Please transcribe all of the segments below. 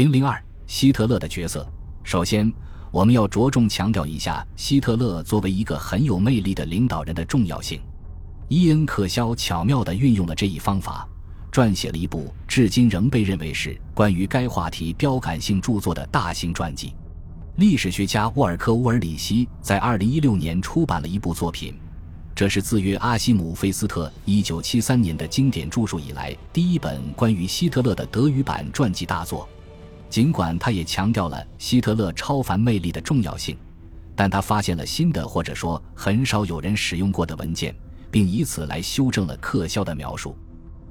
零零二，希特勒的角色。首先，我们要着重强调一下希特勒作为一个很有魅力的领导人的重要性。伊恩·克肖巧妙地运用了这一方法，撰写了一部至今仍被认为是关于该话题标杆性著作的大型传记。历史学家沃尔克·乌尔里希在2016年出版了一部作品，这是自约阿西姆菲斯特1973年的经典著述以来第一本关于希特勒的德语版传记大作。尽管他也强调了希特勒超凡魅力的重要性，但他发现了新的或者说很少有人使用过的文件。并以此来修正了克肖的描述。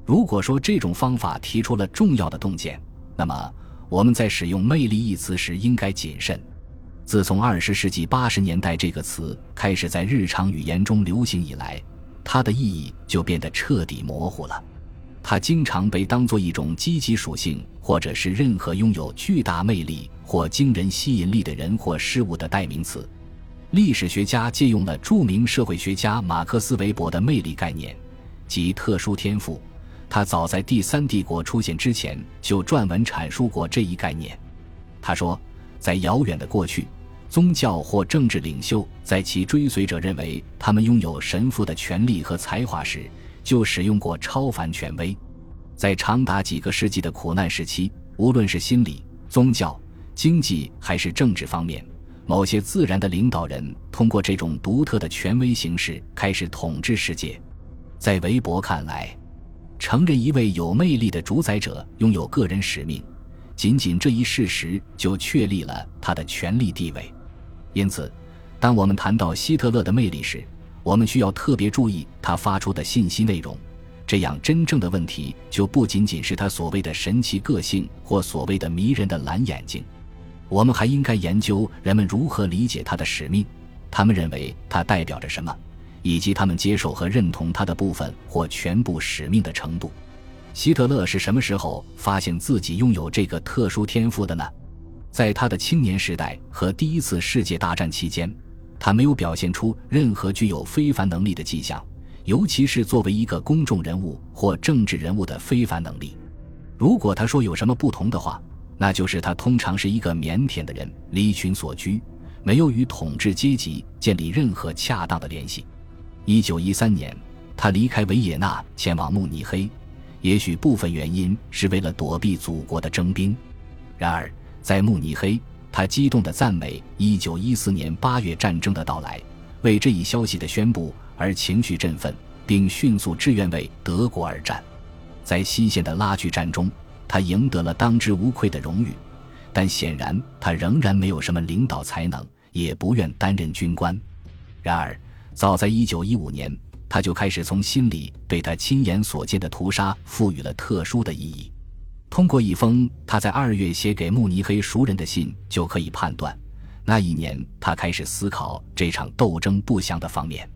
如果说这种方法提出了重要的洞见，那么我们在使用“魅力”一词时应该谨慎。自从二十世纪八十年代这个词开始在日常语言中流行以来，它的意义就变得彻底模糊了。它经常被当作一种积极属性，或者是任何拥有巨大魅力或惊人吸引力的人或事物的代名词。历史学家借用了著名社会学家马克思韦伯的魅力概念，即特殊天赋。他早在第三帝国出现之前就撰文阐述过这一概念。他说，在遥远的过去，宗教或政治领袖在其追随者认为他们拥有神父的权利和才华时，就使用过超凡权威。在长达几个世纪的苦难时期，无论是心理、宗教、经济还是政治方面。某些自然的领导人通过这种独特的权威形式开始统治世界。在韦伯看来，承认一位有魅力的主宰者拥有个人使命，仅仅这一事实就确立了他的权力地位。因此，当我们谈到希特勒的魅力时，我们需要特别注意他发出的信息内容。这样，真正的问题就不仅仅是他所谓的神奇个性或所谓的迷人的蓝眼睛。我们还应该研究人们如何理解他的使命，他们认为他代表着什么，以及他们接受和认同他的部分或全部使命的程度。希特勒是什么时候发现自己拥有这个特殊天赋的呢？在他的青年时代和第一次世界大战期间，他没有表现出任何具有非凡能力的迹象，尤其是作为一个公众人物或政治人物的非凡能力。如果他说有什么不同的话，那就是他通常是一个腼腆的人，离群所居，没有与统治阶级建立任何恰当的联系。一九一三年，他离开维也纳前往慕尼黑，也许部分原因是为了躲避祖国的征兵。然而，在慕尼黑，他激动地赞美一九一四年八月战争的到来，为这一消息的宣布而情绪振奋，并迅速志愿为德国而战。在西线的拉锯战中。他赢得了当之无愧的荣誉，但显然他仍然没有什么领导才能，也不愿担任军官。然而，早在1915年，他就开始从心里对他亲眼所见的屠杀赋予了特殊的意义。通过一封他在二月写给慕尼黑熟人的信，就可以判断，那一年他开始思考这场斗争不祥的方面。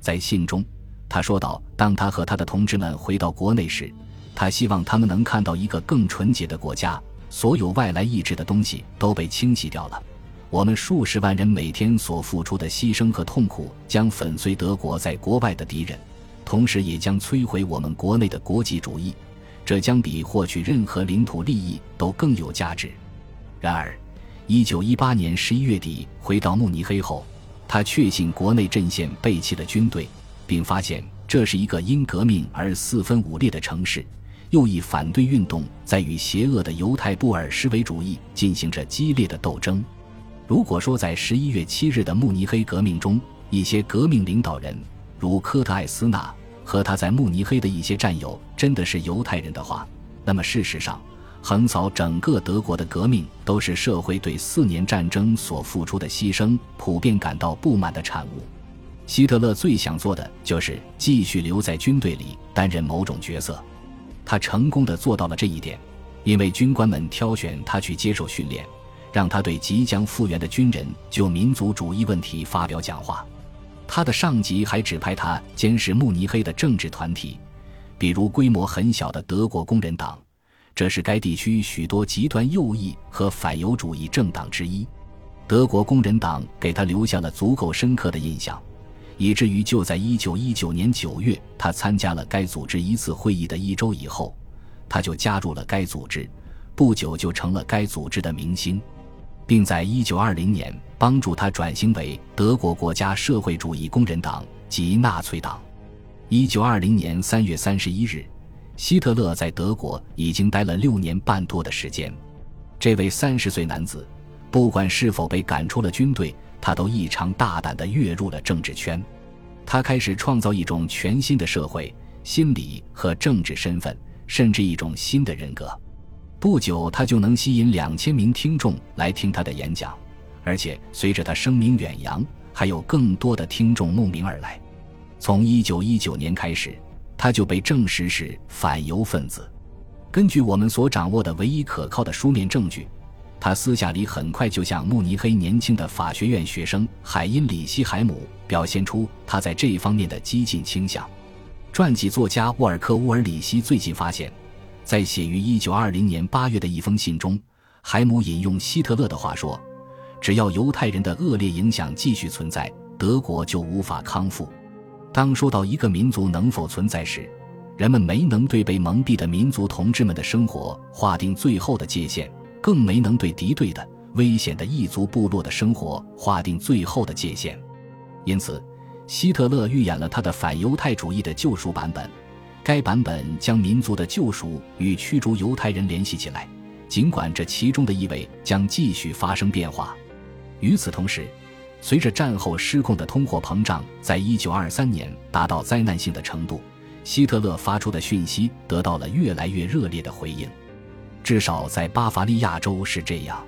在信中，他说道：“当他和他的同志们回到国内时。”他希望他们能看到一个更纯洁的国家，所有外来意志的东西都被清洗掉了。我们数十万人每天所付出的牺牲和痛苦将粉碎德国在国外的敌人，同时也将摧毁我们国内的国际主义。这将比获取任何领土利益都更有价值。然而，一九一八年十一月底回到慕尼黑后，他确信国内阵线背弃了军队，并发现这是一个因革命而四分五裂的城市。右翼反对运动在与邪恶的犹太布尔什维主义进行着激烈的斗争。如果说在十一月七日的慕尼黑革命中，一些革命领导人如科特艾斯纳和他在慕尼黑的一些战友真的是犹太人的话，那么事实上，横扫整个德国的革命都是社会对四年战争所付出的牺牲普遍感到不满的产物。希特勒最想做的就是继续留在军队里担任某种角色。他成功的做到了这一点，因为军官们挑选他去接受训练，让他对即将复员的军人就民族主义问题发表讲话。他的上级还指派他监视慕尼黑的政治团体，比如规模很小的德国工人党，这是该地区许多极端右翼和反犹主义政党之一。德国工人党给他留下了足够深刻的印象。以至于就在一九一九年九月，他参加了该组织一次会议的一周以后，他就加入了该组织，不久就成了该组织的明星，并在1920年帮助他转型为德国国家社会主义工人党及纳粹党。1920年3月31日，希特勒在德国已经待了六年半多的时间。这位三十岁男子，不管是否被赶出了军队，他都异常大胆地跃入了政治圈。他开始创造一种全新的社会、心理和政治身份，甚至一种新的人格。不久，他就能吸引两千名听众来听他的演讲，而且随着他声名远扬，还有更多的听众慕名而来。从一九一九年开始，他就被证实是反犹分子。根据我们所掌握的唯一可靠的书面证据，他私下里很快就向慕尼黑年轻的法学院学生海因里希·海姆表现出他在这一方面的激进倾向。传记作家沃尔克·乌尔里希最近发现。在写于一九二零年八月的一封信中，海姆引用希特勒的话说：“只要犹太人的恶劣影响继续存在，德国就无法康复。”当说到一个民族能否存在时，人们没能对被蒙蔽的民族同志们的生活划定最后的界限，更没能对敌对的、危险的异族部落的生活划定最后的界限。因此，希特勒预演了他的反犹太主义的救赎版本。该版本将民族的救赎与驱逐犹太人联系起来，尽管这其中的意味将继续发生变化。与此同时，随着战后失控的通货膨胀在一九二三年达到灾难性的程度，希特勒发出的讯息得到了越来越热烈的回应。至少在巴伐利亚州是这样。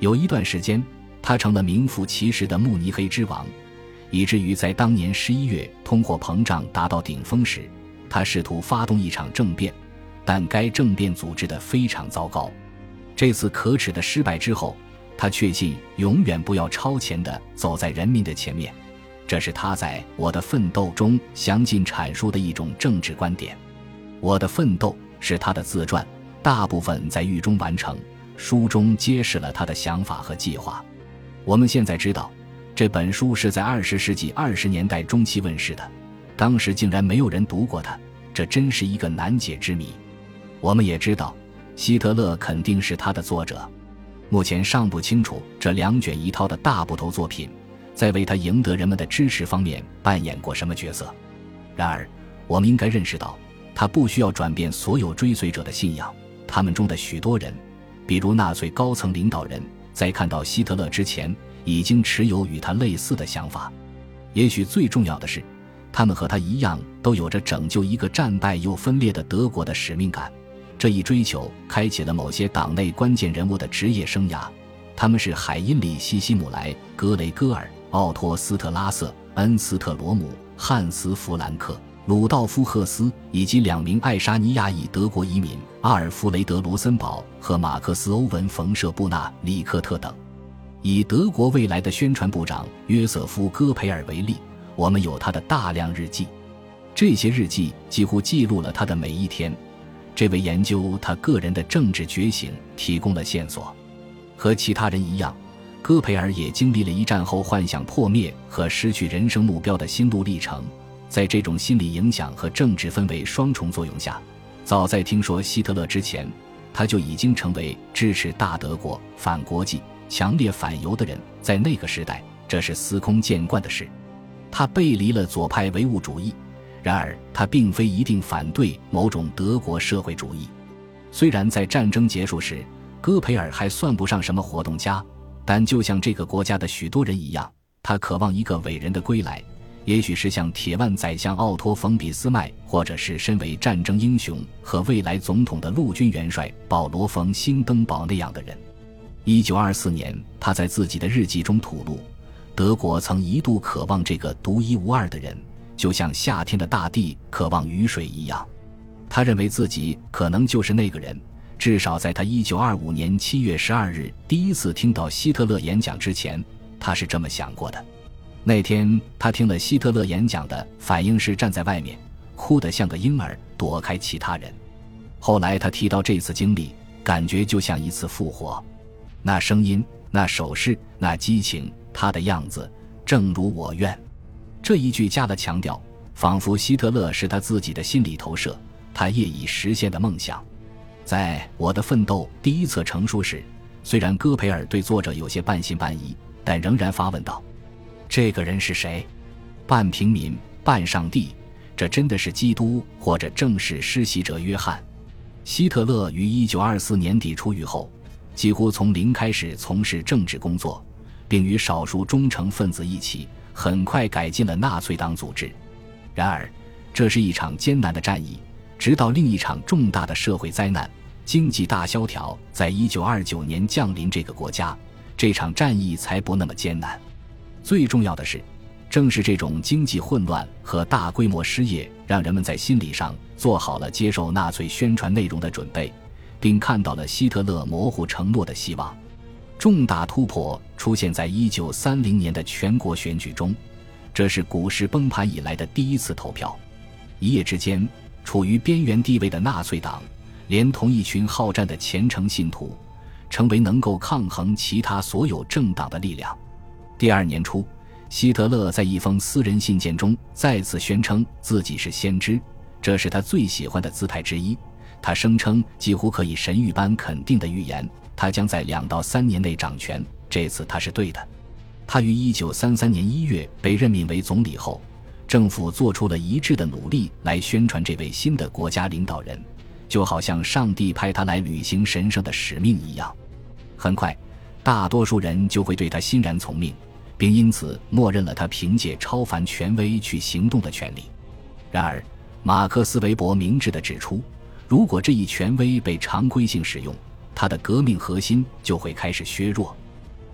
有一段时间，他成了名副其实的慕尼黑之王，以至于在当年十一月通货膨胀达到顶峰时。他试图发动一场政变，但该政变组织得非常糟糕。这次可耻的失败之后，他确信永远不要超前地走在人民的前面。这是他在《我的奋斗》中详尽阐述的一种政治观点。《我的奋斗》是他的自传，大部分在狱中完成。书中揭示了他的想法和计划。我们现在知道，这本书是在二十世纪二十年代中期问世的。当时竟然没有人读过它，这真是一个难解之谜。我们也知道，希特勒肯定是他的作者。目前尚不清楚这两卷一套的大部头作品，在为他赢得人们的支持方面扮演过什么角色。然而，我们应该认识到，他不需要转变所有追随者的信仰。他们中的许多人，比如纳粹高层领导人，在看到希特勒之前，已经持有与他类似的想法。也许最重要的是。他们和他一样，都有着拯救一个战败又分裂的德国的使命感。这一追求开启了某些党内关键人物的职业生涯。他们是海因里希·希姆莱、格雷戈尔、奥托·斯特拉瑟、恩斯特·罗姆、汉斯·弗兰克、鲁道夫·赫斯以及两名爱沙尼亚裔德国移民阿尔弗雷德·罗森堡和马克思·欧文·冯舍布纳里克特等。以德国未来的宣传部长约瑟夫·戈培尔为例。我们有他的大量日记，这些日记几乎记录了他的每一天，这为研究他个人的政治觉醒提供了线索。和其他人一样，戈培尔也经历了一战后幻想破灭和失去人生目标的心路历程。在这种心理影响和政治氛围双重作用下，早在听说希特勒之前，他就已经成为支持大德国、反国际、强烈反犹的人。在那个时代，这是司空见惯的事。他背离了左派唯物主义，然而他并非一定反对某种德国社会主义。虽然在战争结束时，戈培尔还算不上什么活动家，但就像这个国家的许多人一样，他渴望一个伟人的归来，也许是像铁腕宰相奥托·冯·俾斯麦，或者是身为战争英雄和未来总统的陆军元帅保罗·冯·辛登堡那样的人。一九二四年，他在自己的日记中吐露。德国曾一度渴望这个独一无二的人，就像夏天的大地渴望雨水一样。他认为自己可能就是那个人，至少在他1925年7月12日第一次听到希特勒演讲之前，他是这么想过的。那天他听了希特勒演讲的反应是站在外面，哭得像个婴儿，躲开其他人。后来他提到这次经历，感觉就像一次复活。那声音，那手势，那激情。他的样子正如我愿，这一句加了强调，仿佛希特勒是他自己的心理投射，他业已实现的梦想。在我的奋斗第一册成书时，虽然戈培尔对作者有些半信半疑，但仍然发问道：“这个人是谁？半平民，半上帝？这真的是基督，或者正是施洗者约翰？”希特勒于一九二四年底出狱后，几乎从零开始从事政治工作，并与少数忠诚分子一起，很快改进了纳粹党组织。然而，这是一场艰难的战役。直到另一场重大的社会灾难——经济大萧条，在一九二九年降临这个国家，这场战役才不那么艰难。最重要的是，正是这种经济混乱和大规模失业，让人们在心理上做好了接受纳粹宣传内容的准备，并看到了希特勒模糊承诺的希望。重大突破出现在一九三零年的全国选举中，这是股市崩盘以来的第一次投票。一夜之间。处于边缘地位的纳粹党，连同一群好战的虔诚信徒，成为能够抗衡其他所有政党的力量。第二年初，希特勒在一封私人信件中再次宣称自己是先知，这是他最喜欢的姿态之一。他声称几乎可以神谕般肯定的预言，他将在两到三年内掌权。这次他是对的。他于一九三三年一月被任命为总理后。政府做出了一致的努力来宣传这位新的国家领导人，就好像上帝派他来履行神圣的使命一样。很快，大多数人就会对他欣然从命，并因此默认了他凭借超凡权威去行动的权利。然而，马克思韦伯明智地指出，如果这一权威被常规性使用，他的革命核心就会开始削弱。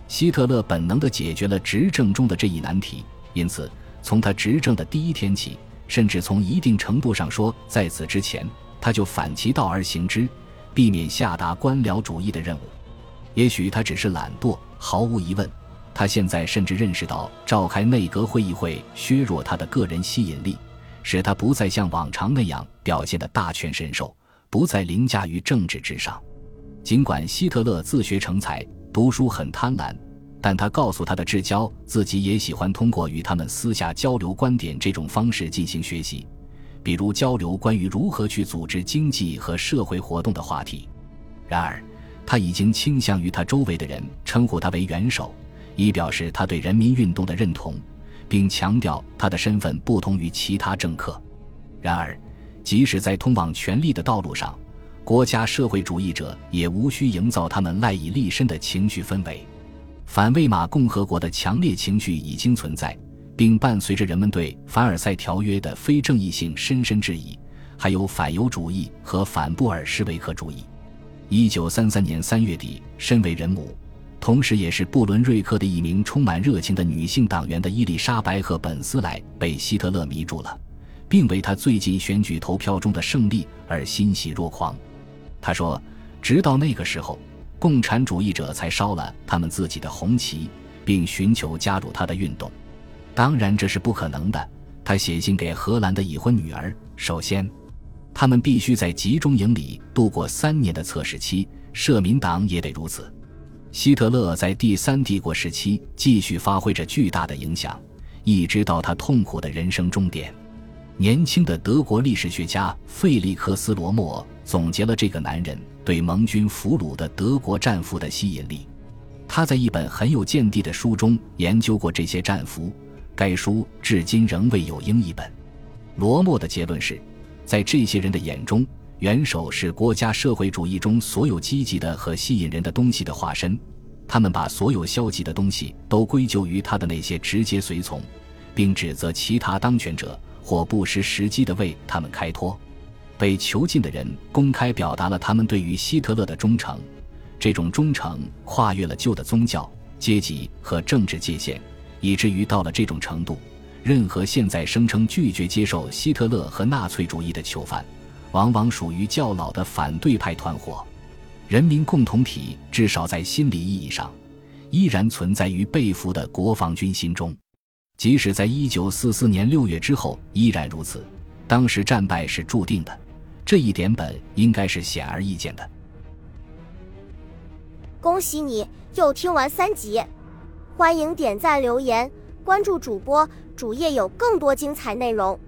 希特勒本能地解决了执政中的这一难题，因此。从他执政的第一天起，甚至从一定程度上说，在此之前，他就反其道而行之，避免下达官僚主义的任务。也许他只是懒惰，毫无疑问，他现在甚至认识到，召开内阁会议会削弱他的个人吸引力，使他不再像往常那样表现的大权神手，不再凌驾于政治之上。尽管希特勒自学成才，读书很贪婪。但他告诉他的至交，自己也喜欢通过与他们私下交流观点这种方式进行学习，比如交流关于如何去组织经济和社会活动的话题。然而，他已经倾向于他周围的人称呼他为元首，以表示他对人民运动的认同，并强调他的身份不同于其他政客。然而，即使在通往权力的道路上，国家社会主义者也无需营造他们赖以立身的情绪氛围。反魏玛共和国的强烈情绪已经存在，并伴随着人们对凡尔赛条约的非正义性深深质疑，还有反犹主义和反布尔什维克主义。一九三三年三月底，身为人母，同时也是布伦瑞克的一名充满热情的女性党员的伊丽莎白·赫本斯莱被希特勒迷住了，并为他最近选举投票中的胜利而欣喜若狂。他说：“直到那个时候。”共产主义者才烧了他们自己的红旗，并寻求加入他的运动。当然，这是不可能的。他写信给荷兰的已婚女儿：首先，他们必须在集中营里度过三年的测试期，社民党也得如此。希特勒在第三帝国时期继续发挥着巨大的影响，一直到他痛苦的人生终点。年轻的德国历史学家费利克斯·罗默总结了这个男人对盟军俘虏的德国战俘的吸引力。他在一本很有见地的书中研究过这些战俘，该书至今仍未有英译本。罗默的结论是，在这些人的眼中，元首是国家社会主义中所有积极的和吸引人的东西的化身。他们把所有消极的东西都归咎于他的那些直接随从，并指责其他当权者。或不失时机地为他们开脱，被囚禁的人公开表达了他们对于希特勒的忠诚，这种忠诚跨越了旧的宗教、阶级和政治界限，以至于到了这种程度，任何现在声称拒绝接受希特勒和纳粹主义的囚犯，往往属于较老的反对派团伙。人民共同体至少在心理意义上，依然存在于被俘的国防军心中。即使在一九四四年六月之后依然如此，当时战败是注定的，这一点本应该是显而易见的。恭喜你又听完三集，欢迎点赞、留言、关注主播，主页有更多精彩内容。